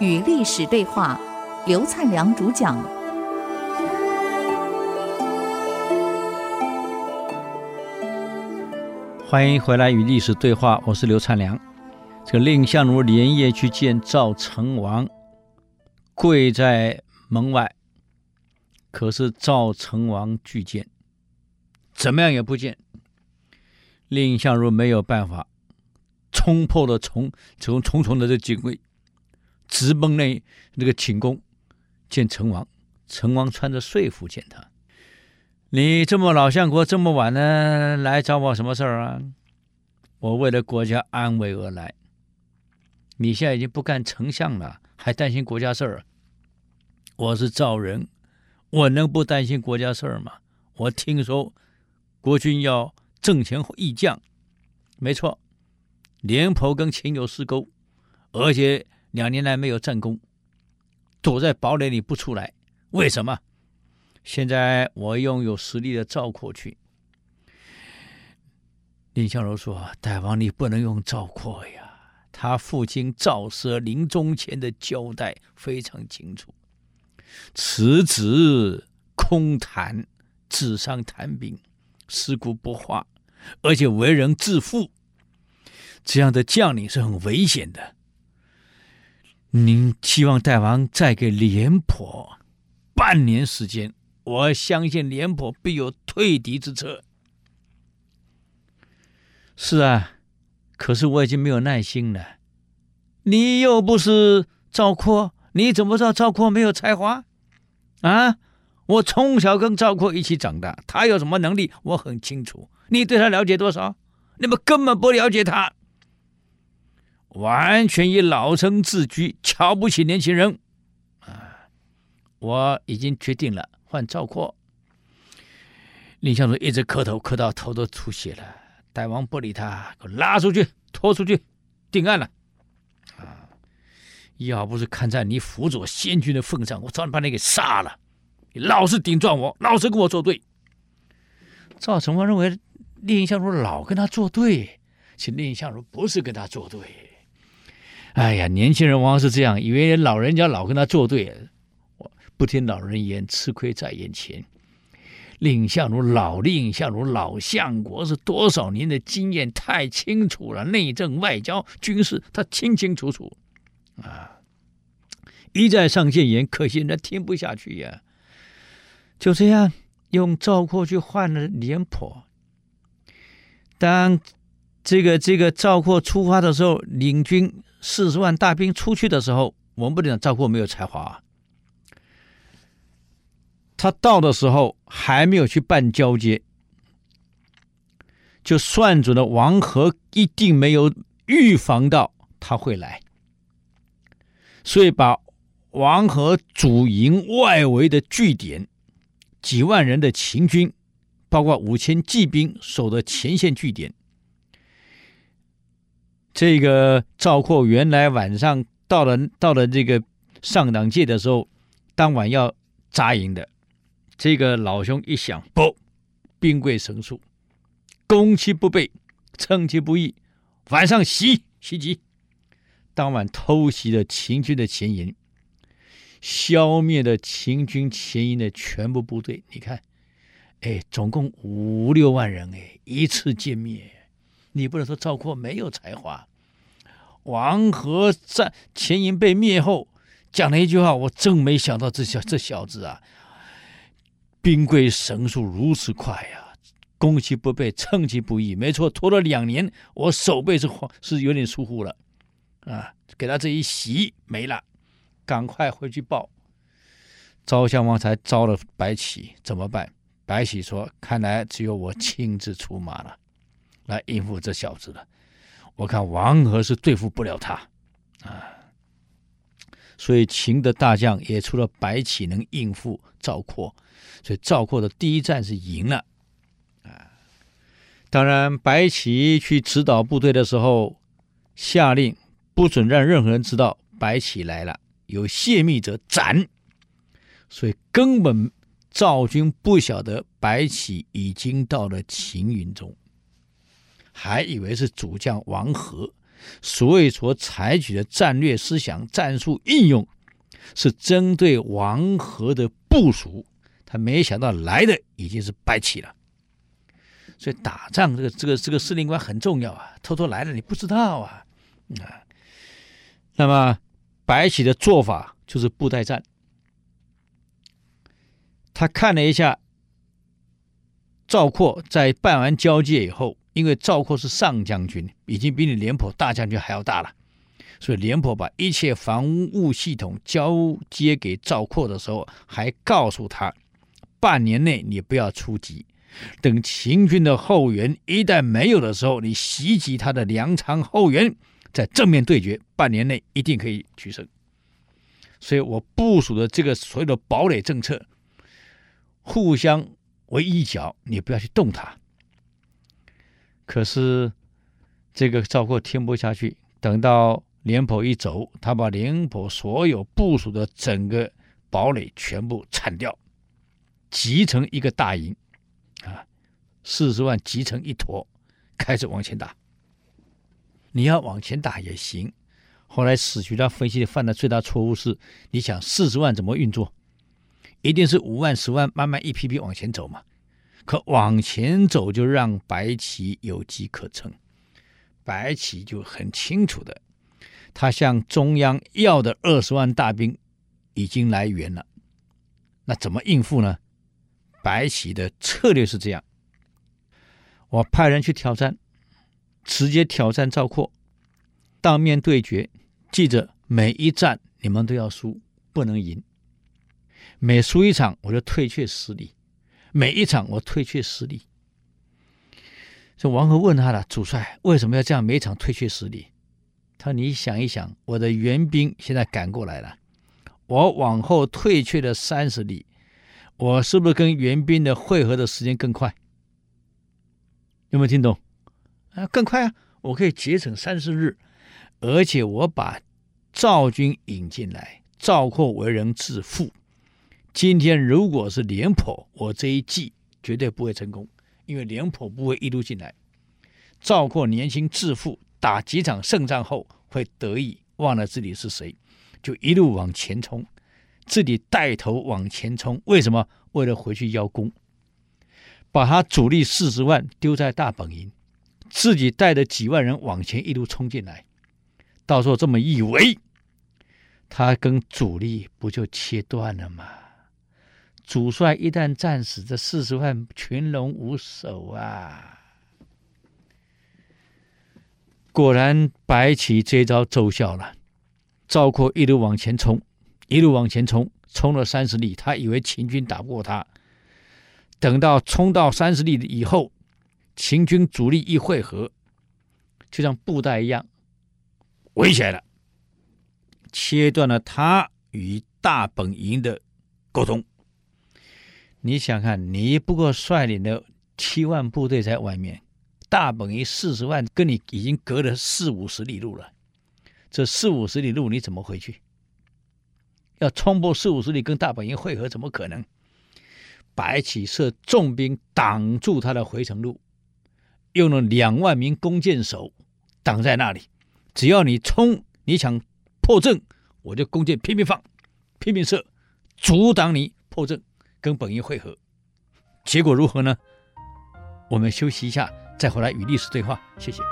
与历史对话，刘灿良主讲。欢迎回来与历史对话，我是刘灿良。这个蔺相如连夜去见赵成王，跪在门外，可是赵成王拒见，怎么样也不见。蔺相如没有办法，冲破了重重重重的这警卫。直奔那那个寝宫见成王，成王穿着睡服见他。你这么老相国这么晚呢，来找我什么事儿啊？我为了国家安危而来。你现在已经不干丞相了，还担心国家事儿？我是赵人，我能不担心国家事儿吗？我听说国君要阵前议将，没错，廉颇跟秦有私勾，而且。两年来没有战功，躲在堡垒里不出来，为什么？现在我用有实力的赵括去。蔺相如说：“大王，你不能用赵括呀，他父亲赵奢临终前的交代非常清楚，此子空谈，纸上谈兵，尸骨不化，而且为人自负，这样的将领是很危险的。”您希望大王再给廉颇半年时间，我相信廉颇必有退敌之策。是啊，可是我已经没有耐心了。你又不是赵括，你怎么知道赵括没有才华？啊，我从小跟赵括一起长大，他有什么能力，我很清楚。你对他了解多少？你们根本不了解他。完全以老成自居，瞧不起年轻人，啊！我已经决定了，换赵括。蔺相如一直磕头，磕到头都出血了。大王不理他，给我拉出去，拖出去，定案了。啊！要不是看在你辅佐先君的份上，我早把你给杀了。你老是顶撞我，老是跟我作对。赵成王认为蔺相如老跟他作对，其实蔺相如不是跟他作对。哎呀，年轻人往往是这样，以为老人家老跟他作对，不听老人言，吃亏在眼前。蔺相如老蔺相如老相国是多少年的经验，太清楚了，内政、外交、军事，他清清楚楚啊！一再上谏言，可惜人听不下去呀。就这样，用赵括去换了廉颇。当这个这个赵括出发的时候，领军。四十万大兵出去的时候，我们不能讲赵括没有才华啊。他到的时候还没有去办交接，就算准了王和一定没有预防到他会来，所以把王和主营外围的据点，几万人的秦军，包括五千骑兵守的前线据点。这个赵括原来晚上到了到了这个上党界的时候，当晚要扎营的。这个老兄一想，不，兵贵神速，攻其不备，趁其不意，晚上袭袭击。当晚偷袭了秦军的前营，消灭了秦军前营的全部部队。你看，哎，总共五六万人，哎，一次歼灭。你不能说赵括没有才华。王和在前营被灭后，讲了一句话，我真没想到这小这小子啊，兵贵神速如此快呀，攻其不备，趁其不意。没错，拖了两年，我守备是是有点疏忽了，啊，给他这一袭没了，赶快回去报。赵襄王才招了白起，怎么办？白起说：“看来只有我亲自出马了。”来应付这小子了，我看王和是对付不了他，啊，所以秦的大将也除了白起能应付赵括，所以赵括的第一战是赢了，啊，当然白起去指导部队的时候，下令不准让任何人知道白起来了，有泄密者斩，所以根本赵军不晓得白起已经到了秦营中。还以为是主将王和，所以所采取的战略思想、战术应用是针对王和的部署。他没想到来的已经是白起了。所以打仗这个这个这个司令官很重要啊，偷偷来了你不知道啊啊。那么白起的做法就是布袋战。他看了一下赵括，在办完交接以后，因为赵括是上将军，已经比你廉颇大将军还要大了，所以廉颇把一切防务系统交接给赵括的时候，还告诉他，半年内你不要出击，等秦军的后援一旦没有的时候，你袭击他的粮仓后援，在正面对决，半年内一定可以取胜。所以我部署的这个所有的堡垒政策。互相为一角，你不要去动它。可是这个赵括听不下去，等到廉颇一走，他把廉颇所有部署的整个堡垒全部铲掉，集成一个大营，啊，四十万集成一坨，开始往前打。你要往前打也行。后来史学家分析犯的最大错误是，你想四十万怎么运作？一定是五万、十万，慢慢一批批往前走嘛。可往前走就让白起有机可乘，白起就很清楚的，他向中央要的二十万大兵已经来援了，那怎么应付呢？白起的策略是这样：我派人去挑战，直接挑战赵括，当面对决，记着每一战你们都要输，不能赢。每输一场，我就退却十里；每一场，我退却十里。这王和问他了：“主帅为什么要这样？每一场退却十里？”他说：“你想一想，我的援兵现在赶过来了，我往后退却了三十里，我是不是跟援兵的会合的时间更快？有没有听懂？啊，更快啊！我可以节省三十日，而且我把赵军引进来，赵括为人自负。”今天如果是廉颇，我这一计绝对不会成功，因为廉颇不会一路进来。赵括年轻自负，打几场胜仗后会得意，忘了自己是谁，就一路往前冲，自己带头往前冲。为什么？为了回去邀功，把他主力四十万丢在大本营，自己带着几万人往前一路冲进来。到时候这么一围，他跟主力不就切断了吗？主帅一旦战死，这四十万群龙无首啊！果然，白起这招奏效了。赵括一路往前冲，一路往前冲，冲了三十里，他以为秦军打不过他。等到冲到三十里以后，秦军主力一会合，就像布袋一样围起来了，切断了他与大本营的沟通。你想看，你不过率领的七万部队在外面，大本营四十万，跟你已经隔了四五十里路了。这四五十里路你怎么回去？要冲破四五十里跟大本营会合，怎么可能？白起设重兵挡住他的回程路，用了两万名弓箭手挡在那里。只要你冲，你想破阵，我就弓箭拼命放，拼命射，阻挡你破阵。跟本一会合，结果如何呢？我们休息一下，再回来与历史对话。谢谢。